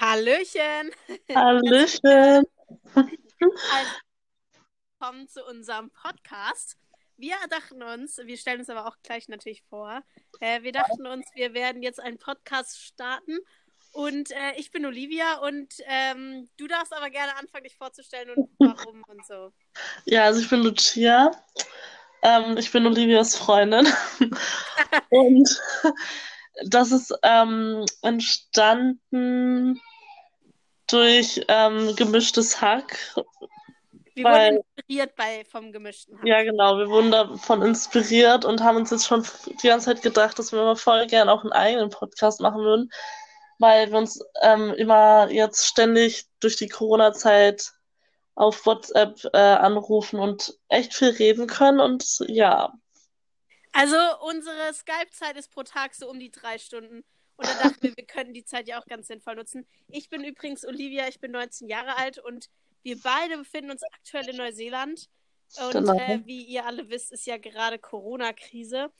Hallöchen. Hallöchen. Also, willkommen zu unserem Podcast. Wir dachten uns, wir stellen uns aber auch gleich natürlich vor, äh, wir dachten uns, wir werden jetzt einen Podcast starten und äh, ich bin Olivia und ähm, du darfst aber gerne anfangen, dich vorzustellen und warum und so. Ja, also ich bin Lucia. Ähm, ich bin Olivias Freundin. und das ist ähm, entstanden durch ähm, gemischtes Hack. Wir Weil- wurden inspiriert bei, vom gemischten Hack. Ja, genau. Wir wurden davon inspiriert und haben uns jetzt schon die ganze Zeit gedacht, dass wir mal voll gern auch einen eigenen Podcast machen würden, weil wir uns ähm, immer jetzt ständig durch die Corona-Zeit auf WhatsApp äh, anrufen und echt viel reden können und ja. Also unsere Skype-Zeit ist pro Tag so um die drei Stunden. Und da dachten wir, wir können die Zeit ja auch ganz sinnvoll nutzen. Ich bin übrigens Olivia, ich bin 19 Jahre alt und wir beide befinden uns aktuell in Neuseeland. Und Genau. äh, wie ihr alle wisst, ist ja gerade Corona-Krise.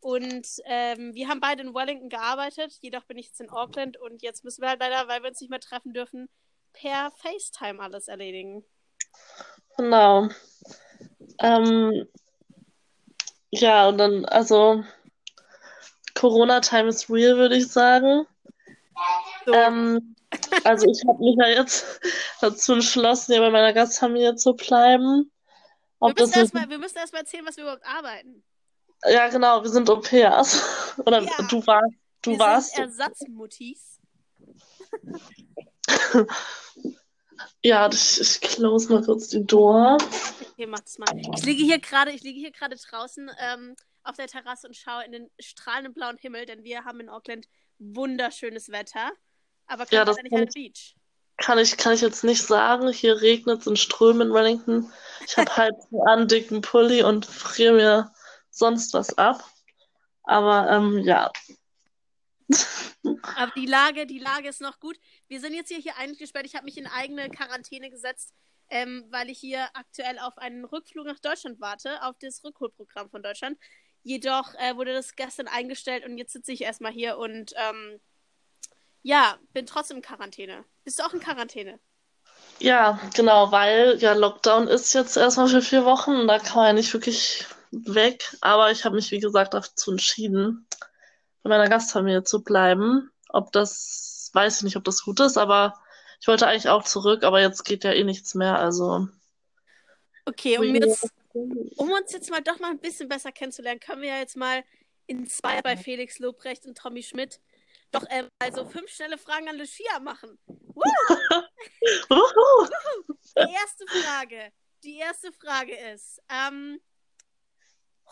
Und ähm, wir haben beide in Wellington gearbeitet, jedoch bin ich jetzt in Auckland und jetzt müssen wir halt leider, weil wir uns nicht mehr treffen dürfen, per FaceTime alles erledigen. Genau. Ähm, ja, und dann, also Corona-Time is real, würde ich sagen. So, Ähm, also ich habe mich ja jetzt dazu entschlossen, hier bei meiner Gastfamilie zu bleiben. wir, Ob das müssen erstmal, wir müssen erstmal erzählen, was wir überhaupt arbeiten. Ja, genau, wir sind Au-pairs. Oder Ja. du warst, du wir warst. sind Ersatzmuttis. Ja, ich, ich close mal kurz die Door. Okay, macht's mal. Ich liege hier gerade, ich liege hier gerade draußen ähm, auf der Terrasse und schaue in den strahlenden blauen Himmel, denn wir haben in Auckland wunderschönes Wetter, aber Ja, können das nicht an Beach. Kann ich, kann ich jetzt nicht sagen. Hier regnet es in Strömen in Wellington. Ich habe halt einen dicken Pulli und friere mir sonst was ab. Aber ähm, ja. Aber die Lage, die Lage ist noch gut. Wir sind jetzt hier, hier eingesperrt. Ich habe mich in eigene Quarantäne gesetzt, ähm, weil ich hier aktuell auf einen Rückflug nach Deutschland warte, auf das Rückholprogramm von Deutschland. Jedoch äh, wurde das gestern eingestellt und jetzt sitze ich erstmal hier und ähm, ja, bin trotzdem in Quarantäne. Bist du auch in Quarantäne? Ja, genau, weil ja Lockdown ist jetzt erstmal für vier Wochen und da kann man ja nicht wirklich weg. Aber ich habe mich, wie gesagt, dazu entschieden, bei meiner Gastfamilie zu bleiben. Ob das, weiß ich nicht, ob das gut ist, aber ich wollte eigentlich auch zurück, aber jetzt geht ja eh nichts mehr. Also. Okay, um, jetzt, um uns jetzt mal doch mal ein bisschen besser kennenzulernen, können wir ja jetzt mal in zwei bei Felix Lobrecht und Tommy Schmidt doch ähm, also fünf schnelle Fragen an Lucia machen. Die erste Frage. Die erste Frage ist: ähm,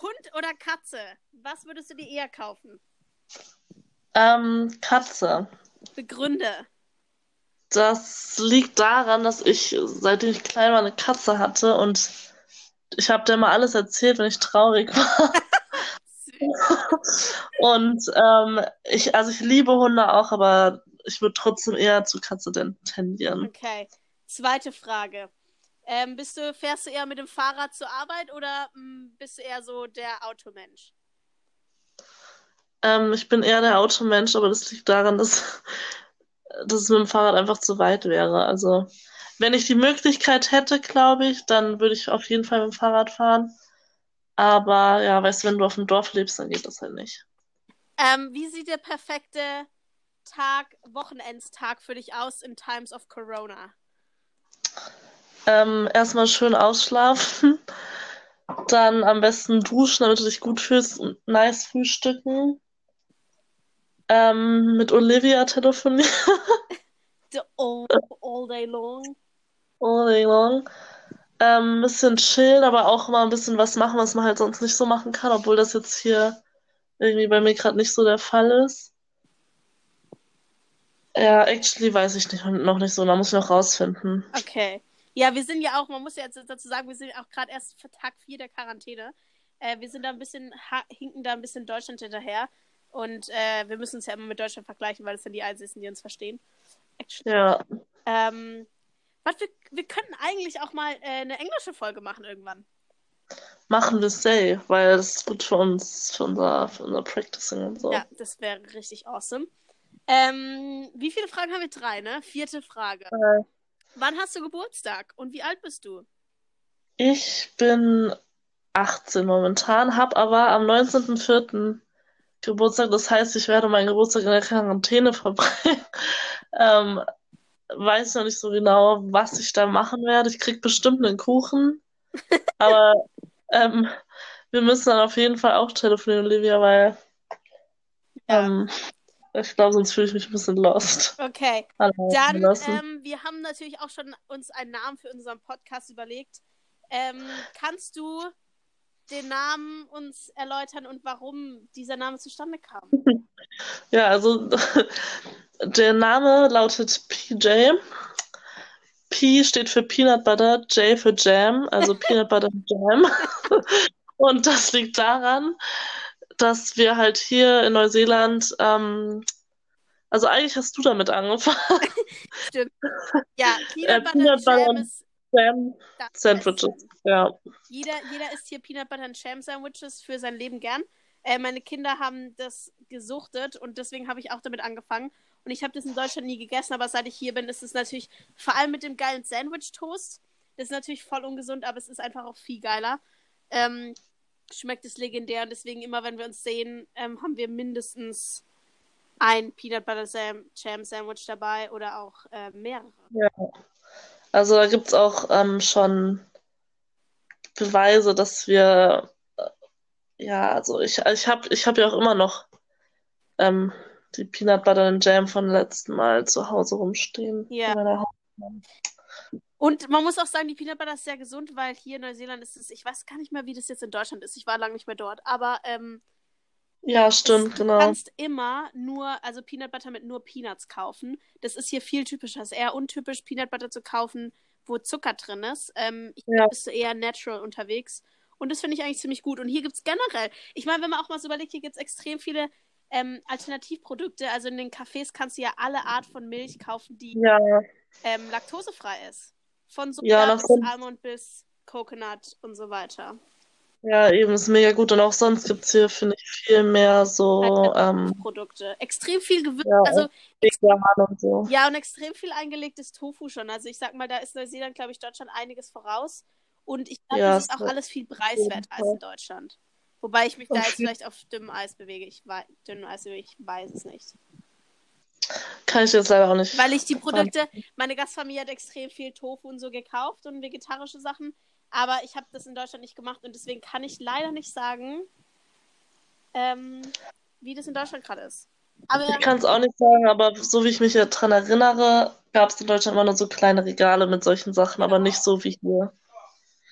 Hund oder Katze? Was würdest du dir eher kaufen? Ähm, Katze. Begründe. Das liegt daran, dass ich, seitdem ich klein war, eine Katze hatte und ich habe der mal alles erzählt, wenn ich traurig war. Und ähm, ich, also ich liebe Hunde auch, aber ich würde trotzdem eher zu Katze ten- tendieren. Okay. Zweite Frage. Ähm, bist du, fährst du eher mit dem Fahrrad zur Arbeit oder mh, bist du eher so der Automensch? Ähm, ich bin eher der Automensch, aber das liegt daran, dass, dass es mit dem Fahrrad einfach zu weit wäre. Also, wenn ich die Möglichkeit hätte, glaube ich, dann würde ich auf jeden Fall mit dem Fahrrad fahren. Aber ja, weißt du, wenn du auf dem Dorf lebst, dann geht das halt nicht. Ähm, wie sieht der perfekte Tag, Wochenendstag für dich aus in Times of Corona? Ähm, erstmal schön ausschlafen, dann am besten duschen, damit du dich gut fühlst und nice frühstücken. Ähm, mit Olivia telefonieren all, all day long. All day long. Ähm, ein bisschen chillen, aber auch mal ein bisschen was machen, was man halt sonst nicht so machen kann, obwohl das jetzt hier irgendwie bei mir gerade nicht so der Fall ist. Ja, actually weiß ich nicht, noch nicht so, da muss ich noch rausfinden. Okay. Ja, wir sind ja auch, man muss ja jetzt dazu sagen, wir sind auch gerade erst für Tag 4 der Quarantäne. Äh, wir sind da ein bisschen, hinken da ein bisschen Deutschland hinterher. Und äh, wir müssen uns ja immer mit Deutschland vergleichen, weil es dann die Einzigen, die uns verstehen. Actually. Ja, Ähm, was, wir, wir könnten eigentlich auch mal äh, eine englische Folge machen irgendwann. machen wir safe, weil das ist gut für uns, für unser, für unser Practicing und so. Ja, das wäre richtig awesome. Ähm, wie viele Fragen haben wir? Drei, ne? Vierte Frage. Äh, Wann hast du Geburtstag und wie alt bist du? ich bin 18 momentan, habe aber am 19.04. Geburtstag. Das heißt, ich werde meinen Geburtstag in der Quarantäne verbringen. Ähm, weiß noch nicht so genau, was ich da machen werde. Ich krieg bestimmt einen Kuchen. Aber ähm, wir müssen dann auf jeden Fall auch telefonieren, Olivia, weil Ja. ähm, ich glaube, sonst fühle ich mich ein bisschen lost. Okay. Allein Dann, ähm, wir haben natürlich auch schon uns einen Namen für unseren Podcast überlegt. Ähm, kannst du den Namen uns erläutern und warum dieser Name zustande kam? Ja, also der Name lautet PJ. P steht für Peanut Butter, J für Jam, also Peanut Butter Jam. Und das liegt daran, dass wir halt hier in Neuseeland, ähm, also eigentlich hast du damit angefangen, Stimmt. Ja, Äh, Peanut Butter Peanut Butter Jam und ist Jam Sandwiches. Ja, Jeder, jeder isst hier Peanut Butter und Jam Sandwiches für sein Leben gern. Äh, meine Kinder haben das gesuchtet und deswegen habe ich auch damit angefangen. Und ich habe das in Deutschland nie gegessen, aber seit ich hier bin, ist es natürlich vor allem mit dem geilen Sandwich-Toast. Das ist natürlich voll ungesund, aber es ist einfach auch viel geiler. Ähm, schmeckt es legendär und deswegen immer, wenn wir uns sehen, ähm, haben wir mindestens ein Peanut Butter Sam Jam Sandwich dabei oder auch äh, mehrere. also da gibt's auch ähm, schon Beweise, dass wir, äh, ja, also ich, ich habe ich hab ja auch immer noch ähm, die Peanut Butter and Jam von letzten Mal zu Hause rumstehen. Ja. Und man muss auch sagen, die Peanut Butter ist sehr gesund, weil hier in Neuseeland ist es, ich weiß gar nicht mehr, wie das jetzt in Deutschland ist. Ich war lange nicht mehr dort, aber ähm, Ja, stimmt, du genau. kannst immer nur, also Peanut Butter mit nur Peanuts kaufen. Das ist hier viel typischer. Es ist eher untypisch, Peanut Butter zu kaufen, wo Zucker drin ist. Ähm, ich Ja. bist du eher natural unterwegs. Und das finde ich eigentlich ziemlich gut. Und hier gibt es generell, ich meine, wenn man auch mal so überlegt, hier gibt es extrem viele ähm, Alternativprodukte. Also in den Cafés kannst du ja alle Art von Milch kaufen, die Ja, ähm, laktosefrei ist. Von Ja, Soja nach bis so- Almond bis Coconut und so weiter. ja, eben, ist mega gut. Und auch sonst gibt's hier, finde ich, viel mehr so ähm, Produkte. Extrem viel Gewürz, Ja, also und so. ja, und extrem viel eingelegtes Tofu schon. Also ich sag mal, da ist Neuseeland, glaube ich, Deutschland einiges voraus. Und ich glaube, Ja, das ist es auch alles viel preiswerter als in Deutschland. Wobei ich mich da Auf jetzt vielleicht auf dünnem Eis bewege. Ich weiß, dünnem Eis bewege, ich weiß es nicht. Kann ich jetzt leider auch nicht. Weil ich die Produkte, meine Gastfamilie hat extrem viel Tofu und so gekauft und vegetarische Sachen, aber ich habe das in Deutschland nicht gemacht und deswegen kann ich leider nicht sagen, ähm, wie das in Deutschland gerade ist. Aber Ich kann es auch nicht sagen, aber so wie ich mich daran erinnere, gab es in Deutschland immer nur so kleine Regale mit solchen Sachen, aber Genau. nicht so wie hier.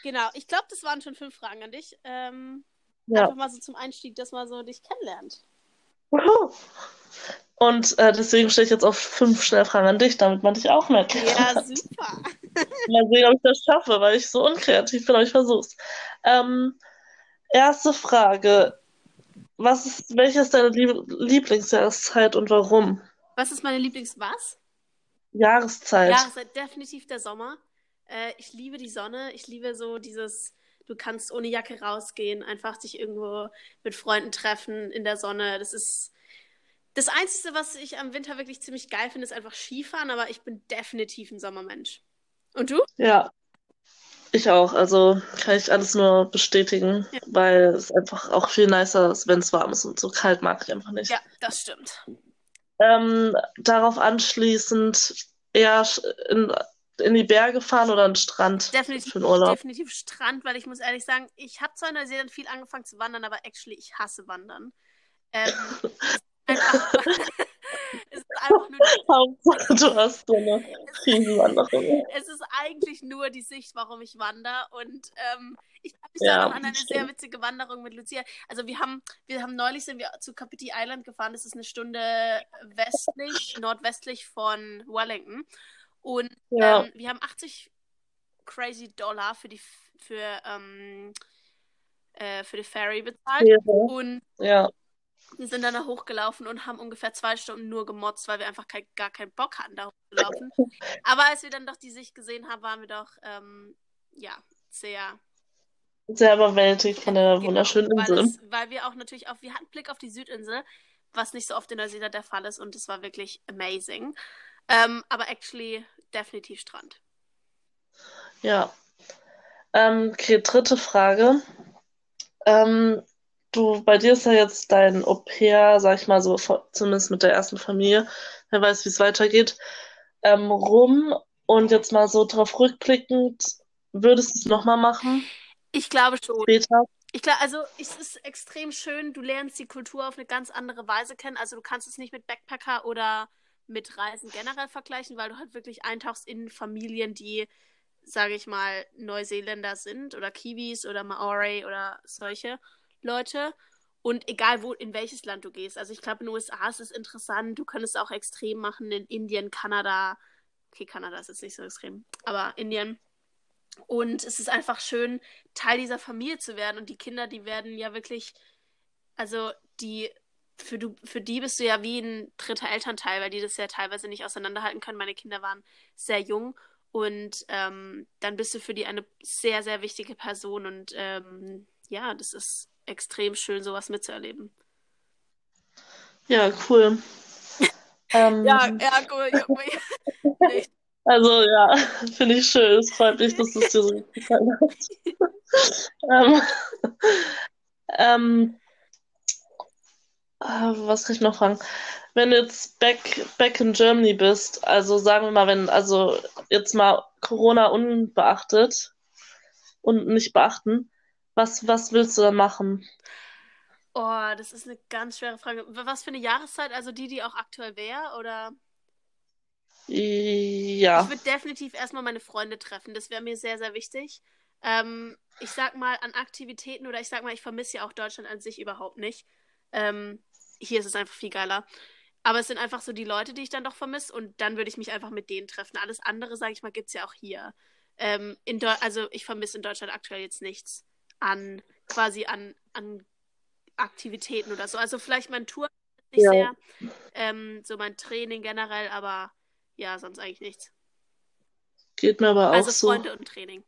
genau, ich glaube, das waren schon fünf Fragen an dich. Ähm, Ja. Einfach mal so zum Einstieg, dass man so dich kennenlernt. Wuhu. Und äh, deswegen stelle ich jetzt auf fünf Schnellfragen an dich, damit man dich auch mehr kennt. Ja, super. Mal sehen, ob ich das schaffe, weil ich so unkreativ bin, aber ich versuch's. Ähm, erste Frage. Was ist, welche ist deine Lieb Lieblingsjahreszeit und warum? Was ist meine Lieblings-Was? Jahreszeit. Ja, seit definitiv der Sommer. Äh, ich liebe die Sonne. Ich liebe so dieses, du kannst ohne Jacke rausgehen, einfach dich irgendwo mit Freunden treffen in der Sonne. Das ist das Einzige, was ich am Winter wirklich ziemlich geil finde, ist einfach Skifahren, aber ich bin definitiv ein Sommermensch. Und du? Ja, ich auch. Also kann ich alles nur bestätigen, Ja. weil es einfach auch viel nicer ist, wenn es warm ist und so kalt mag ich einfach nicht. Ja, das stimmt. Ähm, darauf anschließend eher sch- in, in die Berge fahren oder an den Strand Definitiv, für den Urlaub. definitiv Strand, weil ich muss ehrlich sagen, ich habe zwar in Neuseeland viel angefangen zu wandern, aber actually, ich hasse Wandern. Ähm, es ist einfach, es ist einfach nur Hauptsache, du hast so eine Riesenwanderung. es ist eigentlich nur die Sicht, warum ich wandere. Und ähm, ich habe mich Ja, an eine stimmt. sehr witzige Wanderung mit Lucia. Also wir haben, wir haben neulich sind wir zu Kapiti Island gefahren. Das ist eine Stunde westlich, nordwestlich von Wellington. Und Ja. ähm, wir haben 80 crazy Dollar für die für, ähm, äh, für die Ferry bezahlt. Wäre. Und Ja, wir sind dann da hochgelaufen und haben ungefähr zwei Stunden nur gemotzt, weil wir einfach kein, gar keinen Bock hatten, da hochzulaufen. Aber als wir dann doch die Sicht gesehen haben, waren wir doch, ähm, ja, sehr. sehr überwältigt von der genau, wunderschönen weil, Insel. es, weil wir auch natürlich auf, wir hatten Blick auf die Südinsel, was nicht so oft in Neuseeland der Fall ist und es war wirklich amazing. Ähm, aber actually definitiv Strand. Ja. Ähm, okay, dritte Frage. Ähm, du, bei dir ist ja jetzt dein Au pair, sag ich mal so, zumindest mit der ersten Familie, wer weiß, wie es weitergeht, ähm, rum. Und jetzt mal so drauf rückblickend, würdest du es nochmal machen? Ich glaube schon. Später? Ich glaube, also es ist extrem schön, du lernst die Kultur auf eine ganz andere Weise kennen. Also du kannst es nicht mit Backpacker oder mit Reisen generell vergleichen, weil du halt wirklich eintauchst in Familien, die, sage ich mal, Neuseeländer sind oder Kiwis oder Maori oder solche Leute. Und egal wo, in welches Land du gehst. Also ich glaube, in den USA ist es interessant. Du könntest auch extrem machen in Indien, Kanada. Okay, Kanada ist jetzt nicht so extrem, aber Indien. Und es ist einfach schön, Teil dieser Familie zu werden. Und die Kinder, die werden ja wirklich, also die, für, du, für die bist du ja wie ein dritter Elternteil, weil die das ja teilweise nicht auseinanderhalten können. Meine Kinder waren sehr jung und ähm, dann bist du für die eine sehr, sehr wichtige Person. Und ähm, ja, das ist extrem schön, sowas mitzuerleben. Ja, cool. ähm, ja, ja, cool. Also ja, finde ich schön. Es freut mich, dass es dir so gefallen hat. ähm, ähm, äh, was kann ich noch fragen? Wenn du jetzt back, back in Germany bist, also sagen wir mal, wenn, also jetzt mal Corona unbeachtet und nicht beachten, was, was willst du dann machen? Oh, das ist eine ganz schwere Frage. Was für eine Jahreszeit? Also die, die auch aktuell wäre, oder? Ja. Ich würde definitiv erstmal meine Freunde treffen. Das wäre mir sehr, sehr wichtig. Ähm, ich sag mal, an Aktivitäten oder ich sag mal, ich vermisse ja auch Deutschland an sich überhaupt nicht. Ähm, hier ist es einfach viel geiler. Aber es sind einfach so die Leute, die ich dann doch vermisse und dann würde ich mich einfach mit denen treffen. Alles andere, sage ich mal, gibt es ja auch hier. Ähm, also ich vermisse in Deutschland aktuell jetzt nichts an quasi an, an Aktivitäten oder so. Also vielleicht mein Tour nicht ja. sehr, ähm, so mein Training generell, aber ja, sonst eigentlich nichts. Geht mir aber auch also so. Freunde und Training.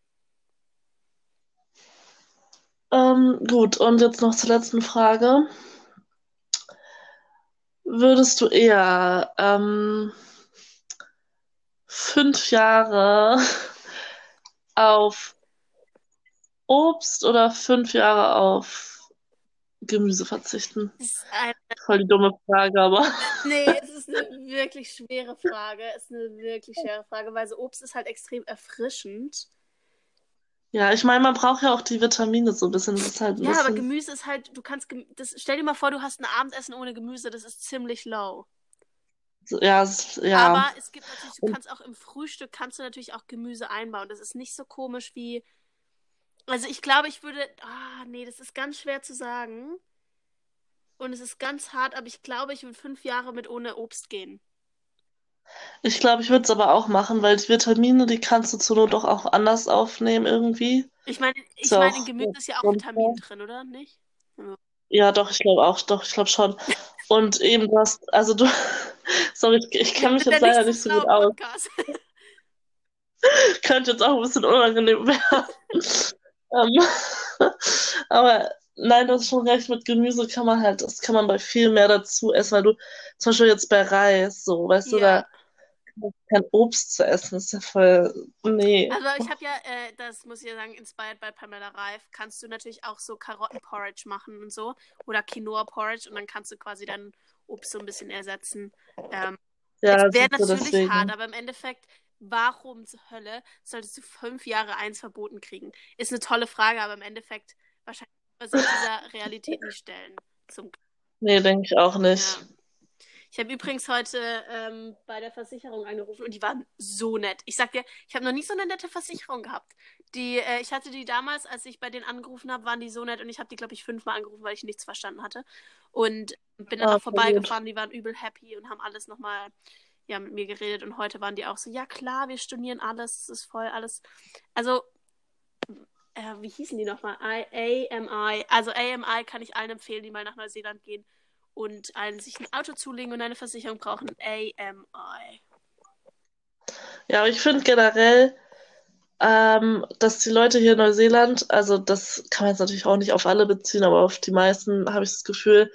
Ähm, gut, und jetzt noch zur letzten Frage. Würdest du eher ähm, fünf Jahre auf Obst oder fünf Jahre auf Gemüse verzichten? Das ist eine... Voll die dumme Frage, aber. Nee, es ist eine wirklich schwere Frage. Es ist eine wirklich schwere Frage, weil so Obst ist halt extrem erfrischend. Ja, ich meine, man braucht ja auch die Vitamine so ein bisschen. Das ist halt ein ja, bisschen... aber Gemüse ist halt, du kannst, das, stell dir mal vor, du hast ein Abendessen ohne Gemüse, das ist ziemlich low. Ja, es, ja. Aber es gibt natürlich, du kannst auch im Frühstück, kannst du natürlich auch Gemüse einbauen. Das ist nicht so komisch wie, also ich glaube, ich würde, ah, nee, das ist ganz schwer zu sagen. Und es ist ganz hart, aber ich glaube, ich würde fünf Jahre mit ohne Obst gehen. Ich glaube, ich würde es aber auch machen, weil die Vitamine, die kannst du zur Not doch auch anders aufnehmen irgendwie. Ich meine, ich so, meine, in Gemüse ist ja auch Vitamin drin, oder? Nicht? Ja, doch, ich glaube auch, doch, ich glaube schon. Und eben du hast, also du, sorry, ich, kenne mich jetzt leider nicht so gut aus. Könnte jetzt auch ein bisschen unangenehm werden. ähm, aber nein, du hast schon recht, mit Gemüse kann man halt, das kann man bei viel mehr dazu essen, weil du zum Beispiel jetzt bei Reis, so, weißt ja. du, da kein Obst zu essen, ist ja voll, nee. Also ich habe ja, äh, das muss ich ja sagen, inspired bei Pamela Reif, kannst du natürlich auch so Karottenporridge machen und so oder Quinoa-Porridge und dann kannst du quasi dein Obst so ein bisschen ersetzen. Ähm, ja, das wäre natürlich deswegen. hart, aber im Endeffekt, warum zur Hölle solltest du fünf Jahre eins verboten kriegen? Ist eine tolle Frage, aber im Endeffekt wahrscheinlich sich dieser Realität nicht stellen. Zum nee, denke ich auch nicht. Ja. Ich habe übrigens heute ähm, bei der Versicherung angerufen und die waren so nett. Ich sag dir, ich habe noch nie so eine nette Versicherung gehabt. Die, äh, ich hatte die damals, als ich bei denen angerufen habe, waren die so nett und ich habe die, glaube ich, fünfmal angerufen, weil ich nichts verstanden hatte. Und bin dann oh, auch vorbeigefahren, die waren übel happy und haben alles nochmal ja, mit mir geredet und heute waren die auch so, ja klar, wir studieren alles, es ist voll alles. Also äh, wie hießen die nochmal? AMI. Also AMI kann ich allen empfehlen, die mal nach Neuseeland gehen und allen sich ein Auto zulegen und eine Versicherung brauchen. AMI. Ja, aber ich finde generell, ähm, dass die Leute hier in Neuseeland, also das kann man jetzt natürlich auch nicht auf alle beziehen, aber auf die meisten habe ich das Gefühl,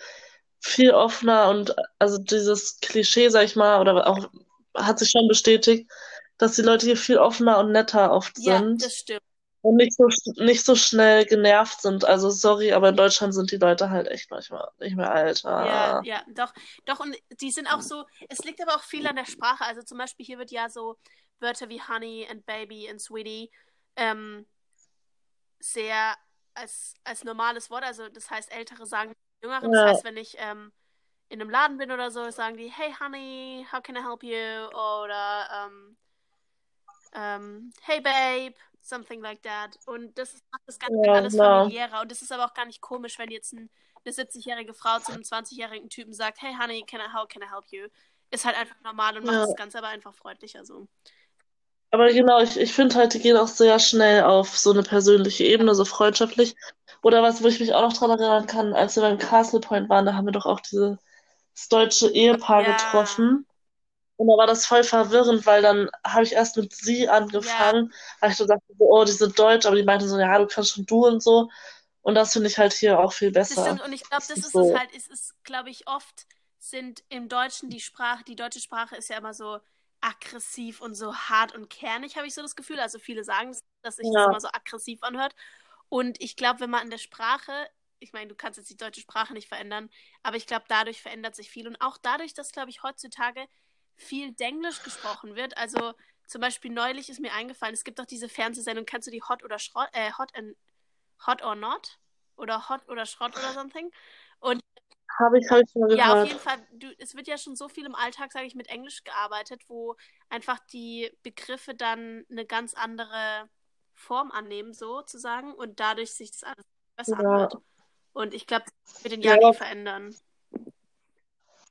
viel offener und also dieses Klischee, sag ich mal, oder auch hat sich schon bestätigt, dass die Leute hier viel offener und netter oft Ja, sind das stimmt. Und nicht so, nicht so schnell genervt sind. Also sorry, aber in Deutschland sind die Leute halt echt manchmal nicht mehr alt. Ja, Ah. ja, doch, doch, und die sind auch so, es liegt aber auch viel an der Sprache. Also zum Beispiel hier wird ja so Wörter wie Honey and Baby and Sweetie ähm, sehr als, als normales Wort, also das heißt, Ältere sagen Jüngeren, das Ja, heißt, wenn ich ähm, in einem Laden bin oder so, sagen die, hey Honey, how can I help you? Oder ähm, ähm, hey Babe, something like that. Und das macht das Ganze ja, alles genau. familiärer. Und das ist aber auch gar nicht komisch, wenn jetzt ein, eine 70-jährige Frau zu einem 20-jährigen Typen sagt, hey Honey, can I, how can I help you? Ist halt einfach normal und macht Ja. das Ganze aber einfach freundlicher so. Aber genau, ich, ich finde halt, die gehen auch sehr schnell auf so eine persönliche Ebene, so freundschaftlich. Oder was, wo ich mich auch noch dran erinnern kann, als wir beim Castle Point waren, da haben wir doch auch dieses deutsche Ehepaar Ja, getroffen. Und da war das voll verwirrend, weil dann habe ich erst mit sie ja, angefangen, weil ich so dachte, so, oh, die sind deutsch, aber die meinten so, ja, du kannst schon du und so. Und das finde ich halt hier auch viel das stimmt. besser. Und ich glaube, Das das ist ist es so, halt, es ist, glaube ich, oft sind im Deutschen die Sprache, die deutsche Sprache ist ja immer so aggressiv und so hart und kernig, habe ich so das Gefühl. Also viele sagen, dass sich das ja, immer so aggressiv anhört. Und ich glaube, wenn man in der Sprache, ich meine, du kannst jetzt die deutsche Sprache nicht verändern, aber ich glaube, dadurch verändert sich viel. Und auch dadurch, dass, glaube ich, heutzutage viel Denglisch gesprochen wird. Also zum Beispiel neulich ist mir eingefallen, es gibt doch diese Fernsehsendung, kennst du die Hot oder Schrott, äh, Hot and Hot or Not? Oder Hot oder Schrott oder something? Und habe ich, hab ich schon mal ja, auf gehört. jeden Fall, du, es wird ja schon so viel im Alltag, sage ich, mit Englisch gearbeitet, wo einfach die Begriffe dann eine ganz andere Form annehmen, sozusagen, und dadurch sich das alles besser Ja, anhört. Und ich glaube, das wird den ja, Jahr eh verändern.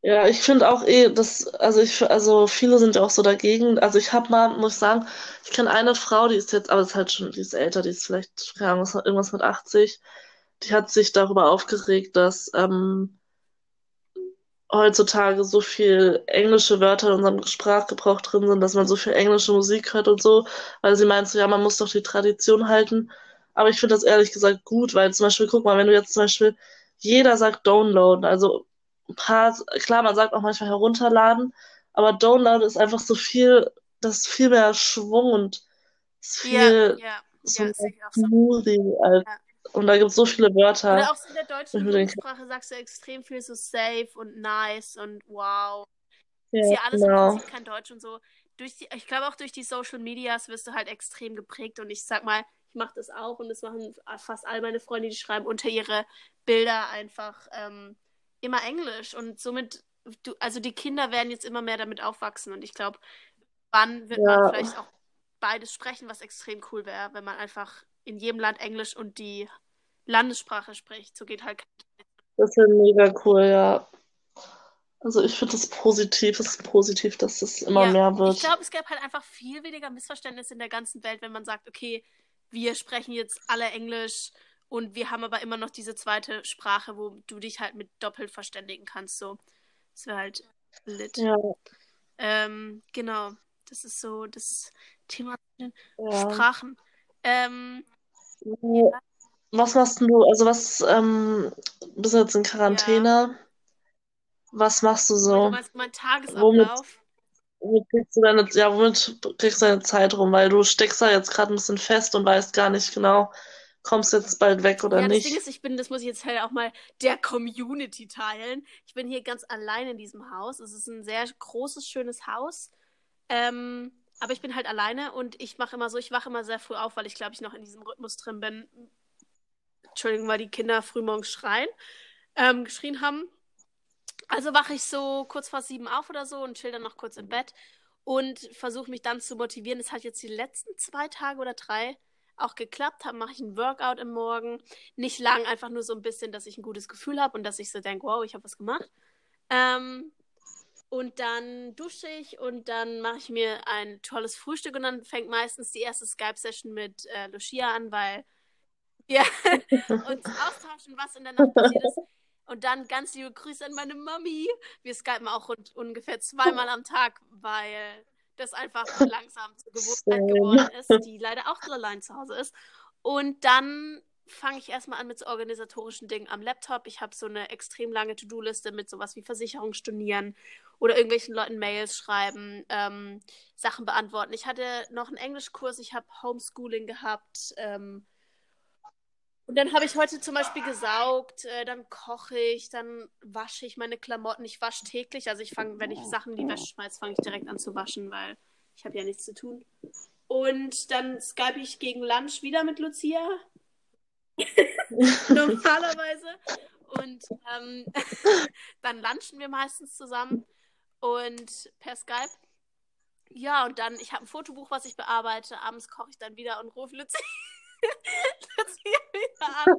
Ja, ich finde auch eh, dass, also ich, also viele sind ja auch so dagegen. Also ich habe mal, muss ich sagen, ich kenne eine Frau, die ist jetzt, aber ist halt schon, die ist älter, die ist vielleicht, keine Ahnung, was- irgendwas mit 80. Die hat sich darüber aufgeregt, dass ähm, heutzutage so viel englische Wörter in unserem Sprachgebrauch drin sind, dass man so viel englische Musik hört und so, weil sie meint so, ja, man muss doch die Tradition halten. Aber ich finde das ehrlich gesagt gut, weil zum Beispiel, guck mal, wenn du jetzt zum Beispiel, jeder sagt downloaden, also ein paar, klar, man sagt auch manchmal herunterladen, aber download ist einfach so viel, das ist viel mehr Schwung und ist Ja, viel ja, so ja, sehe ich auch so. smoothie als, Ja. und da gibt es so viele Wörter, Oder auch so in der deutschen Jugendsprache sagst du extrem viel so safe und nice und wow. ja, ist ja alles im genau. Prinzip kein Deutsch und so. Durch die, ich glaube auch durch die Social Medias wirst du halt extrem geprägt und ich sag mal, ich mache das auch und das machen fast all meine Freunde, die schreiben unter ihre Bilder einfach ähm, immer Englisch und somit, du, also die Kinder werden jetzt immer mehr damit aufwachsen und ich glaube, wann wird man Ja, vielleicht auch beides sprechen, was extrem cool wäre, wenn man einfach in jedem Land Englisch und die Landessprache spricht. So geht halt. das wäre mega cool, ja. Also ich finde es positiv, es ist positiv, dass es immer Ja, mehr ich wird. glaube, es gäbe halt einfach viel weniger Missverständnisse in der ganzen Welt, wenn man sagt, okay, wir sprechen jetzt alle Englisch und wir haben aber immer noch diese zweite Sprache, wo du dich halt mit doppelt verständigen kannst. So, das wäre halt lit. Ja, Ähm, genau, das ist so das Thema ja. Sprachen. Ähm, Was machst du? Also was, ähm, bist du jetzt in ja, Quarantäne? Was machst du du so? meinst mein Womit, Tagesablauf? womit kriegst du deine, ja, womit kriegst du deine Zeit rum? Weil du steckst da jetzt gerade ein bisschen fest und weißt gar nicht genau, kommst du jetzt bald weg oder Ja, das Ding nicht? ist, ich bin, das muss ich jetzt halt auch mal der Community teilen. Ich bin hier ganz allein in diesem Haus. Es ist ein sehr großes, schönes Haus. Ähm, aber ich bin halt alleine und ich mache immer so, ich wache immer sehr früh auf, weil ich glaube ich noch in diesem Rhythmus drin bin. Entschuldigung, weil die Kinder frühmorgens schreien, ähm, geschrien haben. Also wache ich so kurz vor sieben auf oder so und chill dann noch kurz im Bett und versuche mich dann zu motivieren. Es hat jetzt die letzten zwei Tage oder drei auch geklappt. Dann mache ich ein Workout im Morgen. Nicht lang, einfach nur so ein bisschen, dass ich ein gutes Gefühl habe und dass ich so denke, wow, ich habe was gemacht. Ähm, und dann dusche ich und dann mache ich mir ein tolles Frühstück und dann fängt meistens die erste Skype-Session mit äh, Lucia an, weil wir uns austauschen, was in der Nacht passiert ist. Und dann ganz liebe Grüße an meine Mami. Wir skypen auch rund, ungefähr zweimal am Tag, weil das einfach langsam zur Gewohnheit geworden ist, die leider auch allein zu Hause ist. Und dann fange ich erstmal an mit so organisatorischen Dingen am Laptop. Ich habe so eine extrem lange To-Do-Liste mit sowas wie Versicherung stornieren oder irgendwelchen Leuten Mails schreiben, ähm, Sachen beantworten. Ich hatte noch einen Englischkurs, ich habe Homeschooling gehabt. Ähm, und dann habe ich heute zum Beispiel gesaugt, äh, dann koche ich, dann wasche ich meine Klamotten. Ich wasche täglich. Also ich fange, wenn ich Sachen in die Wäsche schmeiße, fange ich direkt an zu waschen, weil ich habe ja nichts zu tun. Und dann skype ich gegen Lunch wieder mit Lucia. Normalerweise. Und ähm, dann lunchen wir meistens zusammen und per Skype. Ja, und dann, ich habe ein Fotobuch, was ich bearbeite. Abends koche ich dann wieder und rufe Lucia, Wieder an.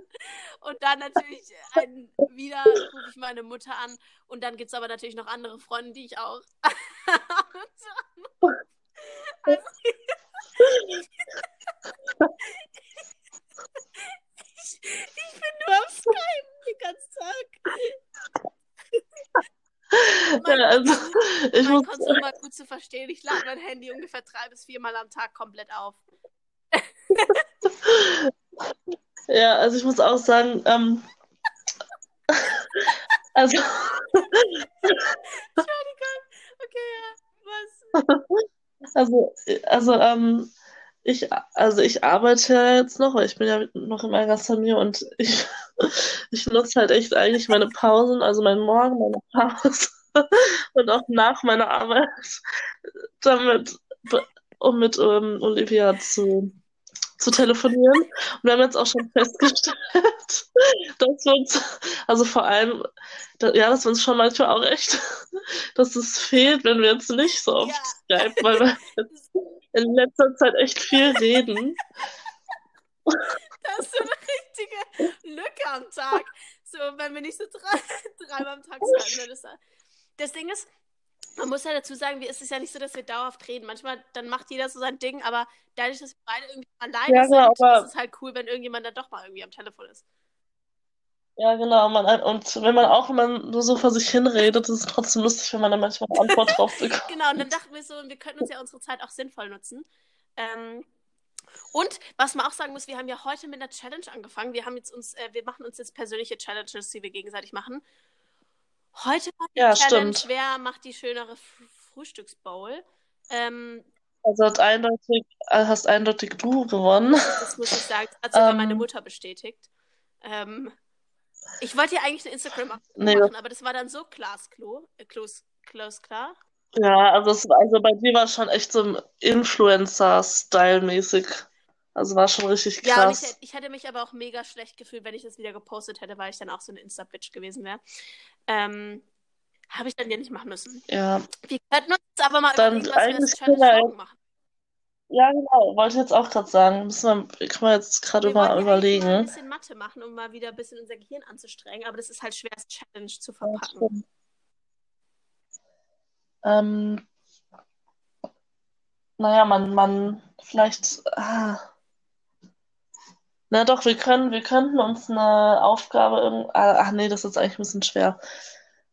Und dann natürlich ein, wieder rufe ich meine Mutter an. Und dann gibt es aber natürlich noch andere Freunde, die ich auch. also, ich, ich bin nur am Skype den ganzen Tag. Ja, also, ich mein muss, Konsum war gut zu verstehen. Ich lade mein Handy ungefähr drei bis viermal am Tag komplett auf. Ja, also ich muss auch sagen, ähm, also, Entschuldigung. Okay, ja. Was? also, also, ähm, ich, also ich arbeite ja jetzt noch, weil ich bin ja noch in meiner Familie und ich, ich nutze halt echt eigentlich meine Pausen, also meinen Morgen, meine Pause und auch nach meiner Arbeit damit, um mit ähm, Olivia zu, zu telefonieren. Und wir haben jetzt auch schon festgestellt, dass wir uns, also vor allem, da, ja, dass wir uns schon manchmal auch echt, dass es fehlt, wenn wir jetzt nicht so oft Ja. Skype, weil wir jetzt in letzter Zeit echt viel reden. Das ist so eine richtige Lücke am Tag. So, wenn wir nicht so drei, dreimal am Tag schreiben. Das, das Ding ist, man muss ja dazu sagen, wir, es ist ja nicht so, dass wir dauerhaft reden. Manchmal, dann macht jeder so sein Ding, aber dadurch, dass wir beide irgendwie alleine Ja, genau, sind, aber- ist es halt cool, wenn irgendjemand dann doch mal irgendwie am Telefon ist. Ja, genau. Man, und wenn man auch, wenn man nur so vor sich hinredet, ist es trotzdem lustig, wenn man dann manchmal eine Antwort drauf bekommt. Genau, und dann dachten wir so, wir könnten uns ja unsere Zeit auch sinnvoll nutzen. Ähm, und was man auch sagen muss, wir haben ja heute mit einer Challenge angefangen. Wir haben jetzt uns, äh, wir machen uns jetzt persönliche Challenges, die wir gegenseitig machen. Heute war die Ja, Challenge, stimmt. wer macht die schönere F Frühstücksbowl? Ähm, Also hat eindeutig, äh, hast eindeutig du gewonnen. das muss ich sagen, das hat sogar Ähm. meine Mutter bestätigt. Ähm, ich wollte ja eigentlich eine instagram Nee. machen, aber das war dann so glasklo, äh, klos, klosklar. Ja, also, es, also bei dir war es schon echt so Influencer-Style-mäßig. Also war schon richtig Ja, und ich, krass. ich hätte mich aber auch mega schlecht gefühlt, wenn ich das wieder gepostet hätte, weil ich dann auch so eine Insta-Bitch gewesen wäre. Ähm, habe ich dann ja nicht machen müssen. Ja, Wir könnten uns aber mal Dann überlegen, was wir wir morgen machen. ja, genau. Wollte ich jetzt auch gerade sagen. Müssen wir, kann man jetzt gerade Wir über, wollten ja eigentlich mal ein überlegen. bisschen Mathe machen, um mal wieder ein bisschen unser Gehirn anzustrengen, aber das ist halt schwer, als Challenge zu verpacken. Ähm, naja, man, man, vielleicht, ah. Na doch, wir können, wir könnten uns eine Aufgabe irgend, ah, ach nee, das ist eigentlich ein bisschen schwer.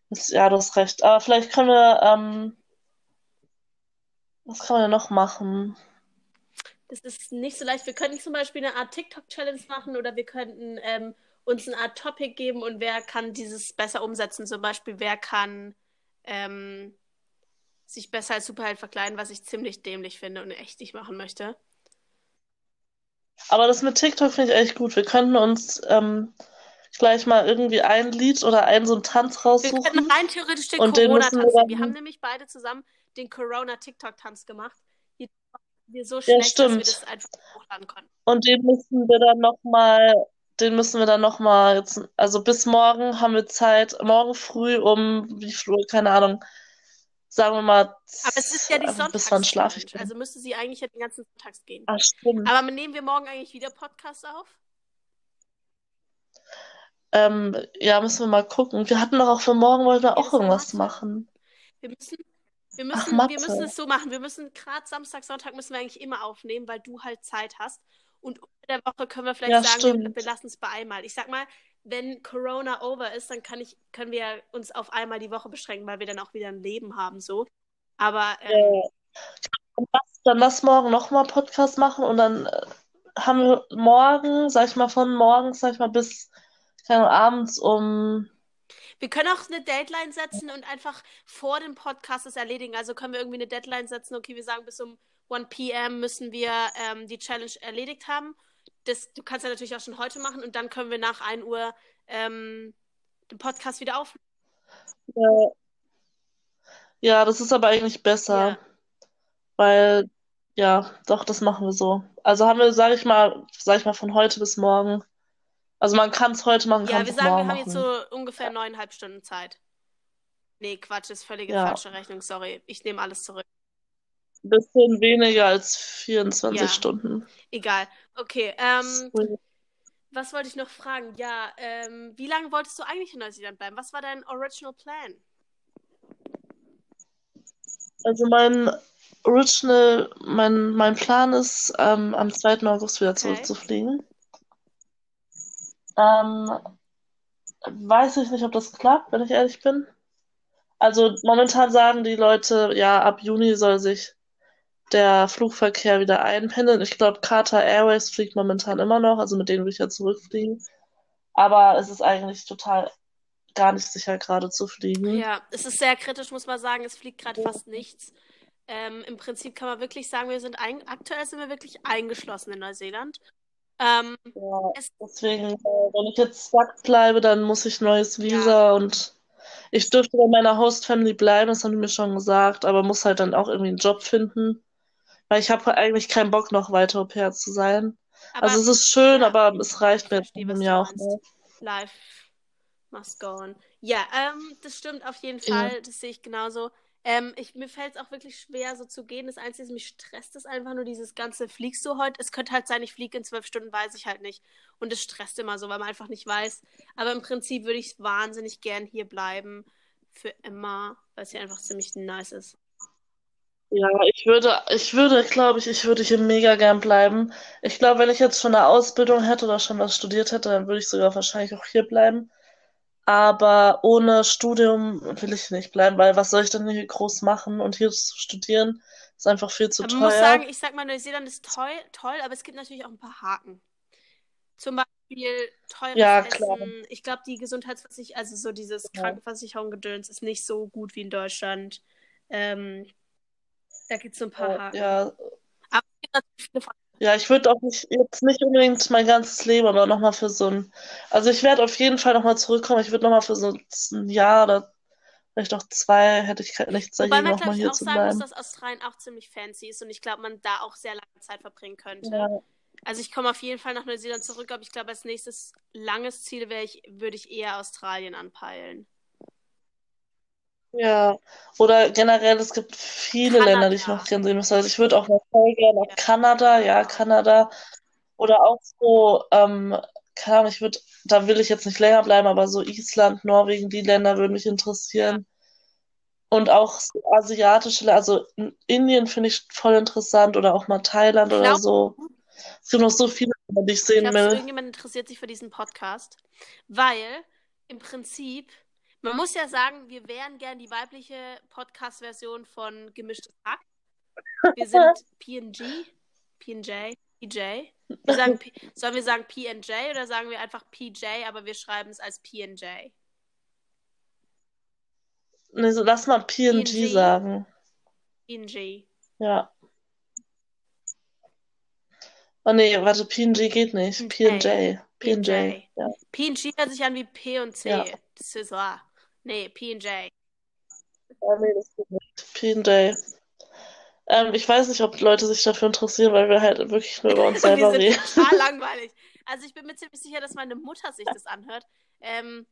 Das, ja, du hast recht. Aber vielleicht können wir, ähm, was man denn noch machen? Das ist nicht so leicht. Wir könnten zum Beispiel eine Art TikTok-Challenge machen oder wir könnten ähm, uns eine Art Topic geben und wer kann dieses besser umsetzen. Zum Beispiel, wer kann ähm, sich besser als Superheld verkleiden, was ich ziemlich dämlich finde und echt nicht machen möchte. Aber das mit TikTok finde ich echt gut. Wir könnten uns ähm, gleich mal irgendwie ein Lied oder einen so einen Tanz Wir raussuchen. könnten rein theoretisch den Corona-Tanz wir nehmen. Wir dann- haben nämlich beide zusammen den Corona-TikTok-Tanz gemacht. Wir so Ja, schlecht, dass wir stimmt. das einfach hochladen konnten. Und den müssen wir dann nochmal, den müssen wir dann nochmal also bis morgen haben wir Zeit, morgen früh um wie viel Uhr, keine Ahnung, sagen wir mal, Aber es ist ja die äh, bis wann schlafe ich denn? Also müsste sie eigentlich ja den ganzen Sonntags gehen. Ach, stimmt. Aber nehmen wir morgen eigentlich wieder Podcasts auf? Ähm, ja, müssen wir mal gucken. Wir hatten doch auch für morgen, wollten wir Ja, auch irgendwas Mathe. machen. Wir müssen, wir Ach, müssen, wir Mathe. müssen es so machen. Wir müssen gerade Samstag, Sonntag müssen wir eigentlich immer aufnehmen, weil du halt Zeit hast. Und unter der Woche können wir vielleicht Ja, sagen, wir, stimmt. wir lassen es bei einmal. Ich sag mal, wenn Corona over ist, dann kann ich, können wir uns auf einmal die Woche beschränken, weil wir dann auch wieder ein Leben haben, so. Aber ähm. Dann lass, dann lass morgen nochmal Podcast machen und dann äh, haben wir morgen, sag ich mal, von morgens, sag ich mal, bis, keine abends um. Wir können auch eine Deadline setzen und einfach vor dem Podcast es erledigen. Also können wir irgendwie eine Deadline setzen, okay, wir sagen bis um 1 p.m. müssen wir ähm, die Challenge erledigt haben. Das, du kannst ja natürlich auch schon heute machen und dann können wir nach 1 Uhr ähm, den Podcast wieder aufnehmen. Ja. ja, das ist aber eigentlich besser, Ja. weil, ja, doch, das machen wir so. Also haben wir, sag ich mal, sag ich mal, von heute bis morgen. Also man kann es heute machen, Ja, wir sagen, wir haben jetzt machen. so ungefähr neuneinhalb Stunden Zeit. Nee, Quatsch, ist völlige Ja, falsche Rechnung, sorry. Ich nehme alles zurück. Ein bisschen weniger als 24 Ja, Stunden. egal. Okay, ähm, was wollte ich noch fragen? Ja, ähm, wie lange wolltest du eigentlich in Neuseeland bleiben? Was war dein Original Plan? Also mein Original, mein, mein Plan ist, ähm, am 2. August wieder Okay. zurückzufliegen. Ähm, weiß ich nicht, ob das klappt, wenn ich ehrlich bin. Also momentan sagen die Leute, ja, ab Juni soll sich der Flugverkehr wieder einpendeln. Ich glaube, Qatar Airways fliegt momentan immer noch, also mit denen will ich ja zurückfliegen. Aber es ist eigentlich total gar nicht sicher, gerade zu fliegen. Ja, es ist sehr kritisch, muss man sagen. Es fliegt gerade fast nichts. Ähm, Im Prinzip kann man wirklich sagen, wir sind ein, aktuell sind wir wirklich eingeschlossen in Neuseeland. Ähm, Ja, es, deswegen, äh, wenn ich jetzt stuck bleibe, dann muss ich neues ja, Visa und ich dürfte bei meiner Host Family bleiben, das haben die mir schon gesagt, aber muss halt dann auch irgendwie einen Job finden, weil ich habe eigentlich keinen Bock, noch weiter Au pair zu sein. Also aber es ist schön, ja, aber es reicht ich mir jetzt verstehe, du Jahr auch nicht. Life must go on. Ja, ähm, das stimmt auf jeden Ja. Fall. Das sehe ich genauso. Ähm, ich, mir fällt es auch wirklich schwer, so zu gehen. Das Einzige, was mich stresst, ist einfach nur dieses ganze, fliegst du heute? Es könnte halt sein, ich fliege in zwölf Stunden, weiß ich halt nicht. Und es stresst immer so, weil man einfach nicht weiß. Aber im Prinzip würde ich wahnsinnig gern hier bleiben. Für immer, weil es hier einfach ziemlich nice ist. Ja, ich würde, ich würde, glaube ich, ich würde hier mega gern bleiben. Ich glaube, wenn ich jetzt schon eine Ausbildung hätte oder schon was studiert hätte, dann würde ich sogar wahrscheinlich auch hier bleiben. Aber ohne Studium will ich nicht bleiben, weil was soll ich denn hier groß machen? Und hier zu studieren ist einfach viel zu Aber man muss teuer. sagen, ich sag mal, Neuseeland ist toll, toll, aber es gibt natürlich auch ein paar Haken. Zum Beispiel teures Ja, klar. Essen. Ich glaube, die Gesundheitsversicherung, also so dieses Ja. Krankenversicherung-Gedöns ist nicht so gut wie in Deutschland. Ähm, da gibt es so ein paar Ja, Haken. ja, Aber ja, ich würde auch nicht, jetzt nicht unbedingt mein ganzes Leben, aber nochmal für so ein, also ich werde auf jeden Fall nochmal zurückkommen. Ich würde nochmal für so ein Jahr oder vielleicht auch zwei, hätte ich nichts Wobei dagegen, man, nochmal glaube ich, hier auch zu sagen muss, bleiben. dass Australien auch ziemlich fancy ist und ich glaube, man da auch sehr lange Zeit verbringen könnte. Ja. Also ich komme auf jeden Fall nach Neuseeland zurück, aber ich glaube, als nächstes langes Ziel wäre ich, würde ich eher Australien anpeilen. Ja, oder generell, es gibt viele Länder, die ich Kanada. noch gerne sehen müsste. Also ich würde auch noch voll gerne nach. Kanada, ja, Kanada. Oder auch so, ähm, keine Ahnung, ich würde, da will ich jetzt nicht länger bleiben, aber so Island, Norwegen, die Länder würden mich interessieren. Und auch so asiatische Länder, also in Indien finde ich voll interessant oder auch mal Thailand oder Glaubst so. Es gibt noch so viele Länder, die ich sehen glaubst du, will. irgendjemand interessiert sich für diesen Podcast? Weil im Prinzip, man muss ja sagen, wir wären gern die weibliche Podcast-Version von Gemischtes Hack. Wir sind PNG, PNJ, PJ. Wir sagen, P sollen wir sagen PNJ oder sagen wir einfach PJ, aber wir schreiben es als PNJ? Nee, so lass mal PNG PNG, sagen. PNG. Ja. Oh nee, warte, PNG geht nicht. PNJ. PNJ. PNJ. PNJ. Ja. PNG hört sich an wie P und C. Ja. Das ist wahr. Nee, PNJ. Oh nee, das geht nicht. PNJ. Ähm, ich weiß nicht, ob Leute sich dafür interessieren, weil wir halt wirklich nur über uns Wir selber sind reden. total langweilig. Also ich bin mir ziemlich sicher, dass meine Mutter sich das anhört. Ähm,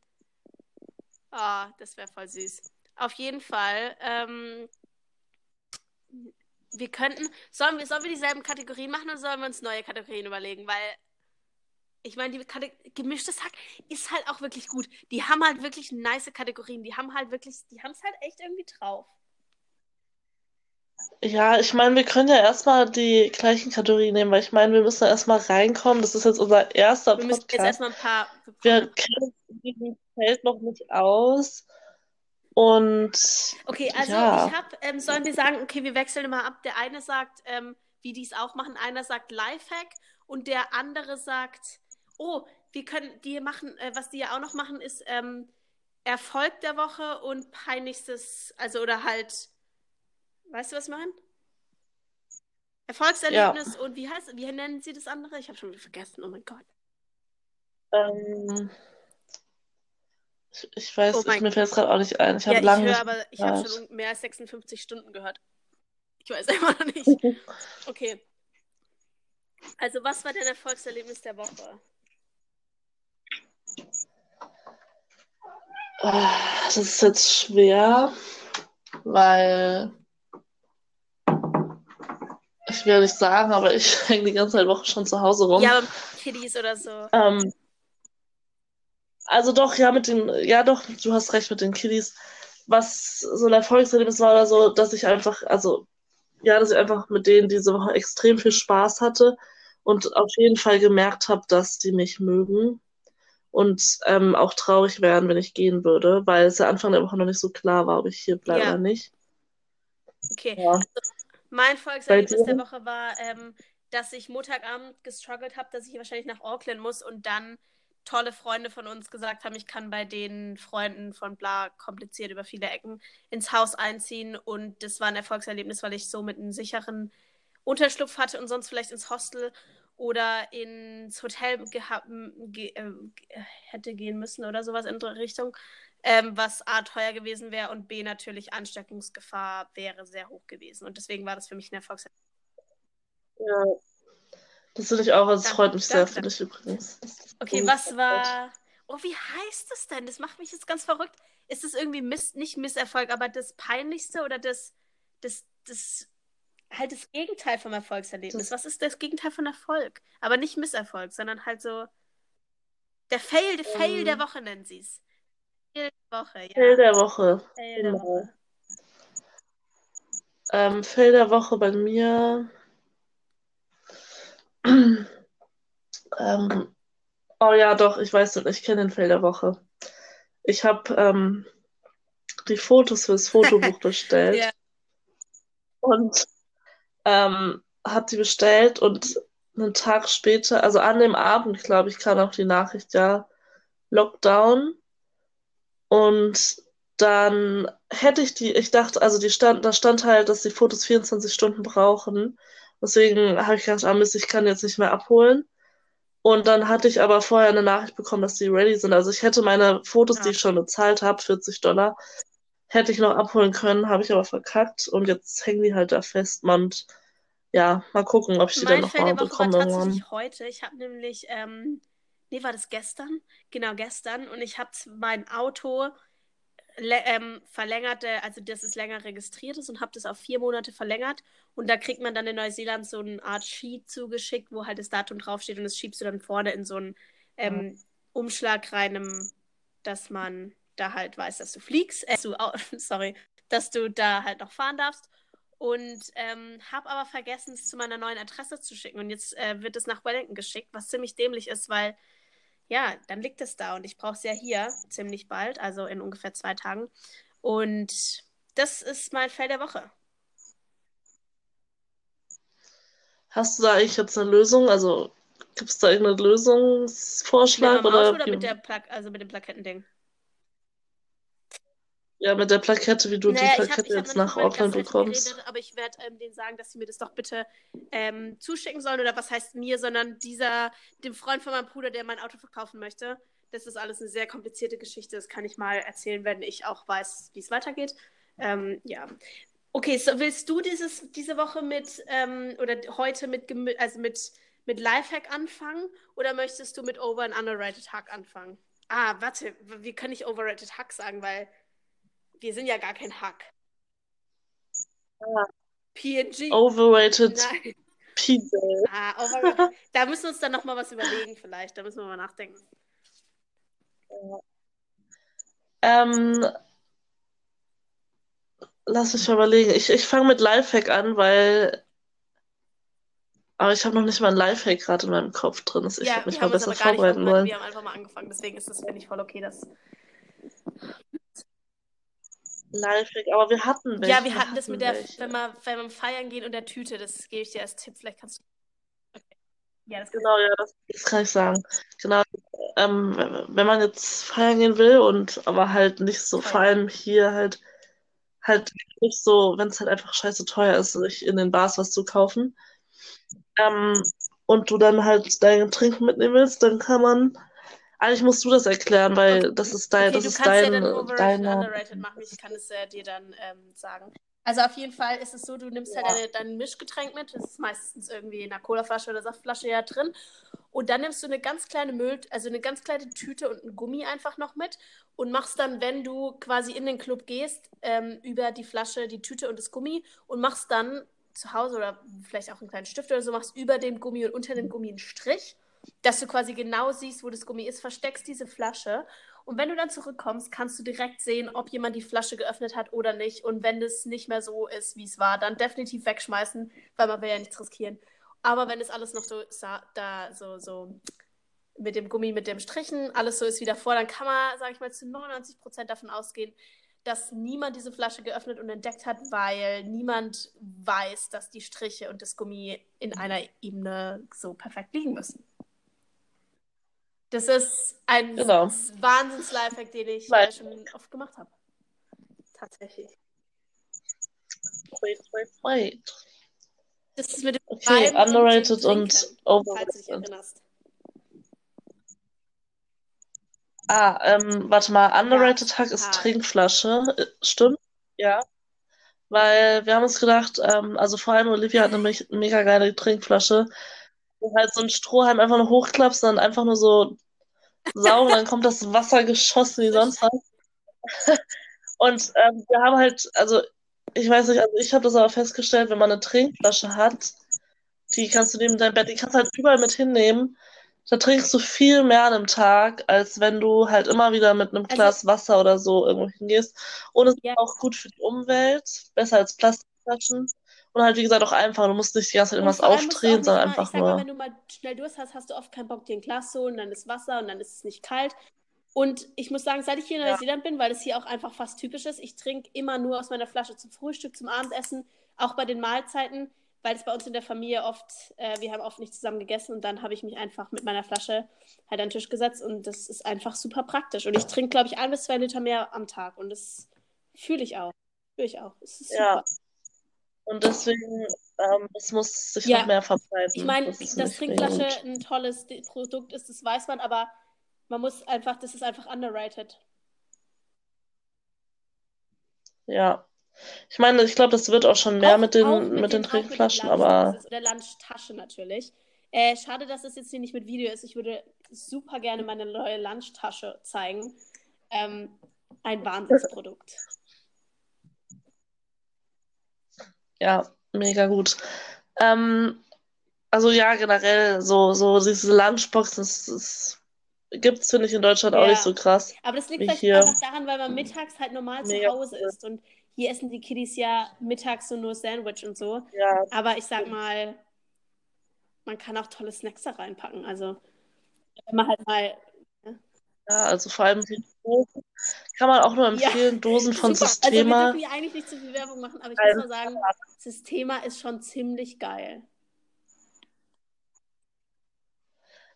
oh, das wäre voll süß. Auf jeden Fall. Ähm, wir könnten. Sollen wir, sollen wir dieselben Kategorien machen oder sollen wir uns neue Kategorien überlegen? Weil ich meine, die Kate gemischtes Hack ist halt auch wirklich gut. Die haben halt wirklich nice Kategorien. Die haben halt wirklich, die haben es halt echt irgendwie drauf. Ja, ich meine, wir können ja erstmal die gleichen Kategorien nehmen, weil ich meine, wir müssen ja erstmal reinkommen. Das ist jetzt unser erster Wir müssen jetzt Podcast. erstmal ein paar. Wir kennen diesem Feld noch nicht aus. Und Okay, also ja. ich habe, ähm, sollen wir sagen, okay, wir wechseln immer ab. Der eine sagt, ähm, wie die es auch machen, einer sagt Lifehack und der andere sagt, oh, wir können, die machen, äh, was die ja auch noch machen, ist ähm, Erfolg der Woche und peinlichstes, also oder halt, weißt du, was ich meine? Erfolgserlebnis ja. und wie heißt, wie nennen sie das andere? Ich habe schon wieder vergessen, oh mein Gott. Ähm, ich, ich weiß, oh ich, mir fällt es gerade auch nicht ein. Ich habe ja, lange. Ich höre, aber ich habe schon mehr als 56 Stunden gehört. Ich weiß immer noch nicht. Okay. Also, was war dein Erfolgserlebnis der Woche? Das ist jetzt schwer, weil ich will nicht sagen, aber ich hänge die ganze Woche schon zu Hause rum. Ja, Kiddies oder so. Ähm, also doch, ja, mit den, ja doch, du hast recht mit den Kiddies. Was so ein Erfolgserlebnis war oder so, dass ich einfach, also ja, dass ich einfach mit denen diese Woche extrem viel Spaß hatte und auf jeden Fall gemerkt habe, dass die mich mögen und ähm, auch traurig wären, wenn ich gehen würde, weil es ja Anfang der Woche noch nicht so klar war, ob ich hier bleibe ja. oder nicht. Okay. Ja. Also, mein Volkserlebnis der Woche war, ähm, dass ich Montagabend gestruggelt habe, dass ich wahrscheinlich nach Auckland muss und dann tolle Freunde von uns gesagt haben, ich kann bei den Freunden von Bla kompliziert über viele Ecken ins Haus einziehen. Und das war ein Erfolgserlebnis, weil ich so mit einem sicheren Unterschlupf hatte und sonst vielleicht ins Hostel oder ins Hotel ge äh, hätte gehen müssen oder sowas in die Richtung, ähm, was A teuer gewesen wäre und B natürlich Ansteckungsgefahr wäre sehr hoch gewesen. Und deswegen war das für mich ein Erfolgserlebnis. Ja. Das finde ich auch, also es freut mich sehr für dich übrigens. Okay, was war. Oh, wie heißt das denn? Das macht mich jetzt ganz verrückt. Ist das irgendwie Miss, nicht Misserfolg, aber das Peinlichste oder das, das, das halt das Gegenteil vom Erfolgserlebnis? Was ist das Gegenteil von Erfolg? Aber nicht Misserfolg, sondern halt so der Fail, der Fail der ähm. Woche nennen sie es. Fail der Woche, ja. Fail der Woche. Fail der genau. Woche. Ähm, Fail der Woche bei mir ähm, oh ja, doch, ich weiß nicht, ich kenne den Fail der Woche. Ich habe ähm, die Fotos fürs Fotobuch bestellt. ja. Und ähm, habe die bestellt und einen Tag später, also an dem Abend, glaube ich, kam auch die Nachricht, ja, Lockdown. Und dann hätte ich die, ich dachte, also die stand, da stand halt, dass die Fotos 24 Stunden brauchen. Deswegen habe ich gedacht, ah Mist, ich kann jetzt nicht mehr abholen. Und dann hatte ich aber vorher eine Nachricht bekommen, dass die ready sind. Also ich hätte meine Fotos, ja. die ich schon bezahlt habe, 40 Dollar, hätte ich noch abholen können, habe ich aber verkackt. Und jetzt hängen die halt da fest. Und ja, mal gucken, ob ich die mein dann noch mal bekomme war irgendwann. heute. Ich habe nämlich, ähm, nee, war das gestern? Genau, gestern. Und ich habe mein Auto ähm, verlängerte, also dass es länger registriert ist und habe das auf vier Monate verlängert. Und da kriegt man dann in Neuseeland so eine Art Sheet zugeschickt, wo halt das Datum draufsteht und das schiebst du dann vorne in so einen ähm. Umschlag rein, dass man da halt weiß, dass du fliegst, äh, du, sorry, dass du da halt noch fahren darfst. Und ähm, habe aber vergessen, es zu meiner neuen Adresse zu schicken. Und jetzt äh, wird es nach Wellington geschickt, was ziemlich dämlich ist, weil ja, dann liegt es da und ich brauche es ja hier ziemlich bald, also in ungefähr zwei Tagen. Und das ist mein Fell der Woche. Hast du da eigentlich jetzt eine Lösung? Also gibt es da irgendeinen Lösungsvorschlag? Mit oder, oder mit, der Pla also mit dem Plakettending? Ja, mit der Plakette, wie du naja, die Plakette hab, jetzt nach Auckland bekommst. Geredet, aber ich werde ähm, denen sagen, dass sie mir das doch bitte ähm, zuschicken sollen. Oder was heißt mir, sondern dieser, dem Freund von meinem Bruder, der mein Auto verkaufen möchte. Das ist alles eine sehr komplizierte Geschichte. Das kann ich mal erzählen, wenn ich auch weiß, wie es weitergeht. Ähm, ja. Okay, so willst du dieses, diese Woche mit ähm, oder heute mit, also mit, mit Lifehack anfangen oder möchtest du mit Over and Underrated Hack anfangen? Ah, warte, wie kann ich Overrated Hack sagen, weil wir sind ja gar kein Hack. Ah. PNG. Overrated Nein. Pizza. Ah, overrated. da müssen wir uns dann nochmal was überlegen, vielleicht. Da müssen wir mal nachdenken. Ähm, lass mich mal überlegen. Ich, ich fange mit Lifehack an, weil. Aber ich habe noch nicht mal ein Lifehack gerade in meinem Kopf drin. Ich ja, hätte mich mal besser vorbereiten wollen. Wir haben einfach mal angefangen, deswegen ist das, finde ich, voll okay, dass Lifehack, aber wir hatten welche. Ja, wir hatten das mit der, wenn wir, wenn wir feiern gehen und der Tüte, das gebe ich dir als Tipp, vielleicht kannst du. Okay. Ja, das Genau, ja, das, das kann ich sagen. Genau. Ähm, wenn man jetzt feiern gehen will und aber halt nicht so, vor allem hier halt, halt nicht so, wenn es halt einfach scheiße teuer ist, sich in den Bars was zu kaufen. Ähm, und du dann halt dein Trinken mitnehmen willst, dann kann man. Eigentlich musst du das erklären, weil das ist dein, Okay, das du ist kannst ja dein, dann overrated und deine. underrated machen. Ich kann es äh, dir dann ähm, sagen. Also auf jeden Fall ist es so, du nimmst halt deine, dein Mischgetränk mit. Das ist meistens irgendwie in einer Colaflasche oder Saftflasche ja drin. Und dann nimmst du eine ganz kleine Müll, also eine ganz kleine Tüte und ein Gummi einfach noch mit und machst dann, wenn du quasi in den Club gehst, ähm, über die Flasche die Tüte und das Gummi und machst dann zu Hause oder vielleicht auch einen kleinen Stift oder so, machst über dem Gummi und unter dem Gummi einen Strich, dass du quasi genau siehst, wo das Gummi ist, versteckst diese Flasche und wenn du dann zurückkommst, kannst du direkt sehen, ob jemand die Flasche geöffnet hat oder nicht. Und wenn das nicht mehr so ist, wie es war, dann definitiv wegschmeißen, weil man will ja nichts riskieren. Aber wenn es alles noch so da so, so mit dem Gummi, mit dem Strichen, alles so ist wie davor, dann kann man, sage ich mal, zu 99 Prozent davon ausgehen, dass niemand diese Flasche geöffnet und entdeckt hat, weil niemand weiß, dass die Striche und das Gummi in einer Ebene so perfekt liegen müssen. Das ist ein Genau. Wahnsinns-Lifehack, den ich äh, schon oft gemacht habe. Tatsächlich. Wait, wait, wait. Das ist mit dem Okay, Schreiben underrated und Trinken, falls du dich overrated. erinnerst. Ah, ähm, warte mal, underrated Hack ist. Trinkflasche. Äh, Stimmt? Ja. Weil wir haben uns gedacht, ähm, also vor allem Olivia hat eine me mega geile Trinkflasche. Wo halt so ein Strohhalm einfach nur hochklappst und dann einfach nur so saugen, dann kommt das Wasser geschossen wie sonst was. Und ähm, wir haben halt, also ich weiß nicht, also ich habe das aber festgestellt, wenn man eine Trinkflasche hat, die kannst du neben deinem Bett, die kannst du halt überall mit hinnehmen. Da trinkst du viel mehr an einem Tag, als wenn du halt immer wieder mit einem Also- Glas Wasser oder so irgendwo hingehst. Und es Ja. ist auch gut für die Umwelt, besser als Plastikflaschen. Und halt, wie gesagt, auch einfach. Du musst nicht die ganze Zeit irgendwas aufdrehen, sondern immer, einfach ich sag mal, nur. wenn du mal schnell Durst hast, hast du oft keinen Bock, dir ein Glas zu holen, dann ist Wasser und dann ist es nicht kalt. Und ich muss sagen, seit ich hier in Ja. Neuseeland bin, weil das hier auch einfach fast typisch ist, ich trinke immer nur aus meiner Flasche zum Frühstück, zum Abendessen, auch bei den Mahlzeiten, weil es bei uns in der Familie oft, äh, wir haben oft nicht zusammen gegessen und dann habe ich mich einfach mit meiner Flasche halt an den Tisch gesetzt und das ist einfach super praktisch. Und ich trinke, glaube ich, ein bis zwei Liter mehr am Tag und das fühle ich auch. Fühle ich auch. Es ist Ja. Und deswegen, ähm, es muss sich Ja. noch mehr verbreiten. Ich meine, Das dass Trinkflasche gut. ein tolles Produkt ist, das weiß man, aber man muss einfach, das ist einfach underrated. Ja. Ich meine, ich glaube, das wird auch schon mehr Auch- mit den, auch mit den mit den Trinkflaschen, Lunchboxes aber Oder Lunchtasche natürlich. Äh, schade, dass es jetzt hier nicht mit Video ist. Ich würde super gerne meine neue Lunchtasche zeigen. Ähm, ein Wahnsinnsprodukt. Ja, mega gut. Ähm, also ja, generell, so, so diese Lunchboxen, das, das gibt's, finde ich, in Deutschland auch Ja. nicht so krass. Aber das liegt vielleicht hier. einfach daran, weil man mittags halt normal Mega zu Hause ist. Und hier essen die Kiddies ja mittags so nur Sandwich und so. Ja, Aber ich sag mal, man kann auch tolle Snacks da reinpacken. Also, wenn man halt mal. Ja, also vor allem die Dosen kann man auch nur Ja. empfehlen, Dosen von Super. Also, wir Systema. dürfen eigentlich nicht zu viel Werbung machen, aber ich Geil. muss mal sagen, Systema ist schon ziemlich geil.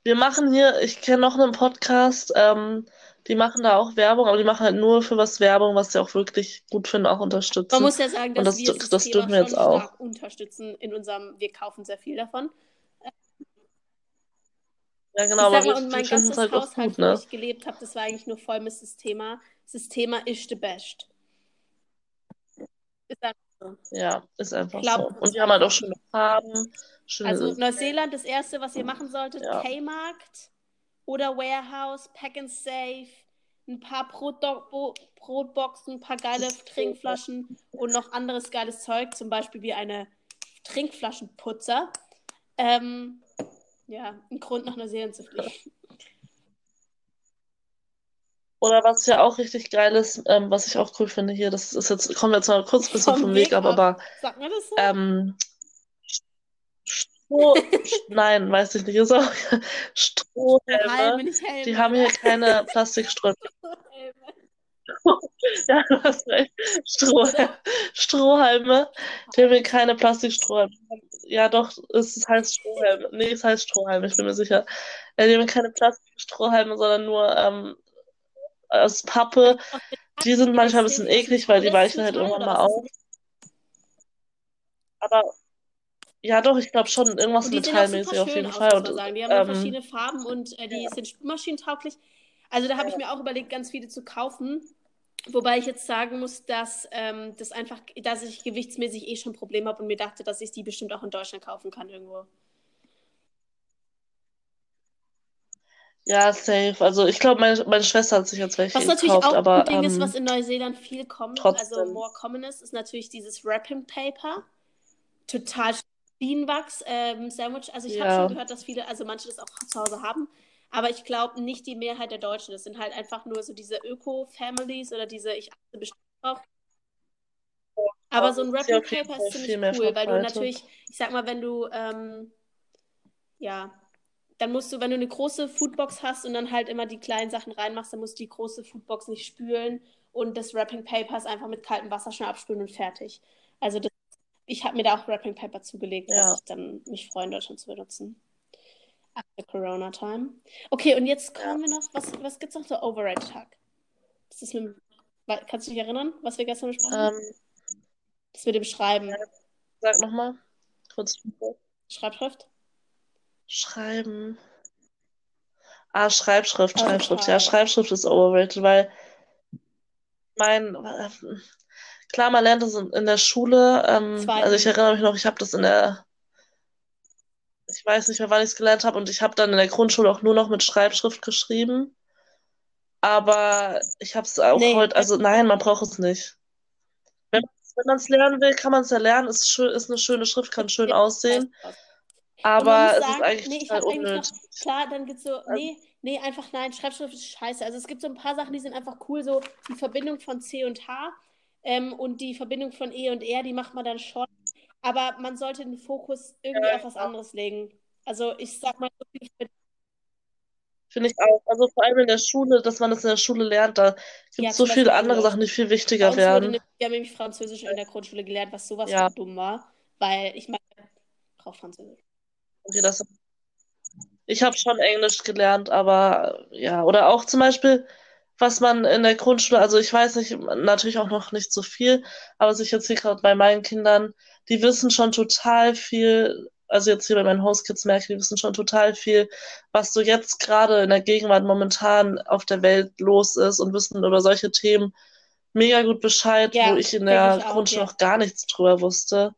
Wir machen hier, ich kenne noch einen Podcast, ähm, die machen da auch Werbung, aber die machen halt nur für was Werbung, was sie auch wirklich gut finden, auch unterstützen. Man muss ja sagen, dass das- wir das Systema dürfen wir jetzt auch. unterstützen in unserem, wir kaufen sehr viel davon. Ja, Ich genau, sag aber mal, und mein ganzes es halt Haushalt, gut, wo ne? ich gelebt habe, das war eigentlich nur voll mit Systema. Systema ist the best. Ist einfach so. Ja, ist einfach Glaub so. Und die haben halt auch schöne Farben, schöne Also Neuseeland, das erste, was ihr machen solltet, Ja. K-Markt oder Warehouse, Pack and Save, ein paar Brotdo- Bo- Brotboxen, ein paar geile Trinkflaschen und noch anderes geiles Zeug, zum Beispiel wie eine Trinkflaschenputzer. Ähm, ja, ein Grund nach zu fliegen. Oder was ja auch richtig geil ist, ähm, was ich auch cool finde hier, das ist jetzt, kommen wir jetzt mal kurz ein bisschen vom Weg ab, aber Sagt man das so? ähm, Stroh, nein, weiß ich nicht, ist auch Strohhelme, die haben hier keine Plastikströme. Ja, du hast recht. Stroh, Strohhalme, haben hier keine Plastikstrohhalme. Ja, doch, es heißt Strohhalm. Nee, es heißt Strohhalm, ich bin mir sicher. Äh, die haben keine Plastikstrohhalme, sondern nur ähm, aus Pappe. Die sind manchmal ein bisschen eklig, weil die weichen halt irgendwann mal auf. Aber ja, doch, ich glaube schon, irgendwas metallmäßig auf jeden Fall. Und, sagen. Die haben ähm, verschiedene Farben und äh, die ja. sind spülmaschinentauglich. Also da habe ich mir auch überlegt, ganz viele zu kaufen. Wobei ich jetzt sagen muss, dass ähm, das einfach, dass ich gewichtsmäßig eh schon Probleme habe und mir dachte, dass ich die bestimmt auch in Deutschland kaufen kann irgendwo. Ja, safe. Also ich glaube, meine, meine Schwester hat sich jetzt welche Was natürlich gekauft, auch aber, ein Ding ähm, ist, was in Neuseeland viel kommt, also more common ist, ist natürlich dieses Wrapping Paper. Total Bienenwachs ähm, Sandwich. Also ich ja. habe schon gehört, dass viele, also manche das auch zu Hause haben. Aber ich glaube nicht die Mehrheit der Deutschen. Das sind halt einfach nur so diese Öko-Families oder diese, ich achte bestimmt drauf. Aber so ein Wrapping Paper ist ziemlich cool, weil du natürlich, ich sag mal, wenn du, ähm, ja, dann musst du, wenn du eine große Foodbox hast und dann halt immer die kleinen Sachen reinmachst, dann musst du die große Foodbox nicht spülen und das Wrapping Paper ist einfach mit kaltem Wasser schnell abspülen und fertig. Also das, ich habe mir da auch Wrapping Paper zugelegt, ja. dass ich dann mich freue, in Deutschland zu benutzen. After Corona Time. Okay, und jetzt kommen wir noch, was, was es noch so Override-Tag? kannst du dich erinnern, was wir gestern besprochen haben? Um, ähm. das mit dem Schreiben. Sag nochmal. Kurz. Schreibschrift? Schreiben. Ah, Schreibschrift, oh, Schreibschrift. Ja, Schreibschrift ist overrated, weil mein, klar, man lernt das in der Schule. Ähm, also ich erinnere mich noch, ich habe das in der, ich weiß nicht mehr, wann ich es gelernt habe und ich habe dann in der Grundschule auch nur noch mit Schreibschrift geschrieben. Aber ich habe es auch nee, heute, also nein, man braucht es nicht. Wenn, wenn man es lernen will, kann man es ja lernen. Ist, schön, ist eine schöne Schrift, kann schön aussehen. Aber es sagen, ist eigentlich nee, total unnötig. Noch, klar, dann gibt es so, nee, nee, einfach nein, Schreibschrift ist scheiße. Also es gibt so ein paar Sachen, die sind einfach cool, so die Verbindung von C und H ähm, und die Verbindung von E und R, die macht man dann schon. Aber man sollte den Fokus irgendwie ja, auf was anderes legen. Also ich sag mal, Finde ich auch. Also vor allem in der Schule, dass man das in der Schule lernt, da gibt es ja, so viele andere Sachen, die viel wichtiger werden. wir haben nämlich Französisch in der Grundschule gelernt, was sowas ja. dumm war. Weil ich meine, ich brauche Französisch. Okay, das, ich habe schon Englisch gelernt, aber ja, oder auch zum Beispiel, was man in der Grundschule, also ich weiß nicht, natürlich auch noch nicht so viel, aber was ich jetzt hier gerade bei meinen Kindern, die wissen schon total viel, also jetzt hier bei meinen Hostkids merke, die wissen schon total viel, was so jetzt gerade in der Gegenwart momentan auf der Welt los ist und wissen über solche Themen mega gut Bescheid, ja, wo ich in der ich Grundschule noch gar nichts drüber wusste.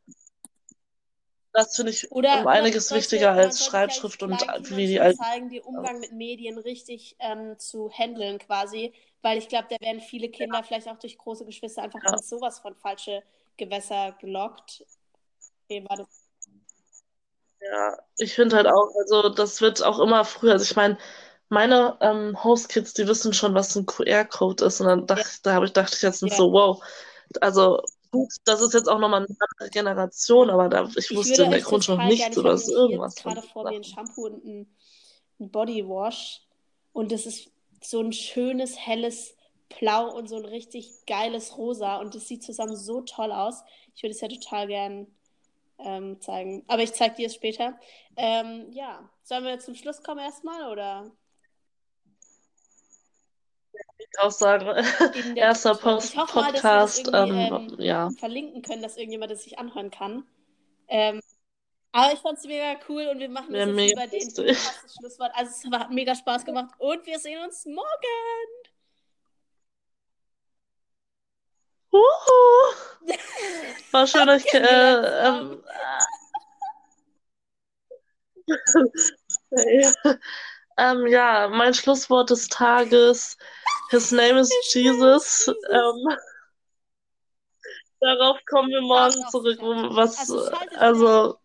Das finde ich Oder um einiges wichtiger als Schreibschrift und wie die alten. zeigen, den Umgang mit Medien richtig ähm, zu handeln quasi, weil ich glaube, da werden viele Kinder ja. vielleicht auch durch große Geschwister einfach ja. sowas von falsche Gewässer gelockt. Okay, war das ja, ich finde halt auch, also das wird auch immer früher. Also ich meine, meine ähm, Host-Kids, die wissen schon, was ein QR-Code ist. Und dann dachte, ja. da habe ich dachte ich jetzt nicht ja. so, wow. Also gut, das ist jetzt auch nochmal eine andere Generation, aber da, ich, ich wusste in der Grundschule nichts über irgendwas. Ich gerade vor mir ein Shampoo und ein, ein Bodywash und das ist so ein schönes, helles Blau und so ein richtig geiles Rosa und das sieht zusammen so toll aus. Ich würde es ja total gern ähm, zeigen, aber ich zeige dir es später. Ähm, ja, sollen wir zum Schluss kommen erstmal oder? ich auch sagen. Erster Post hoffe, Podcast. Mal, ähm, ja. verlinken können, dass irgendjemand das sich anhören kann. Ähm, aber ich fand es mega cool und wir machen das ja, jetzt über den Schlusswort. Also es hat mega Spaß gemacht und wir sehen uns morgen. Uhu. War schön, euch. Äh, ähm, ähm, ja, mein Schlusswort des Tages. His name is Jesus. Ähm, darauf kommen wir morgen zurück. Was, also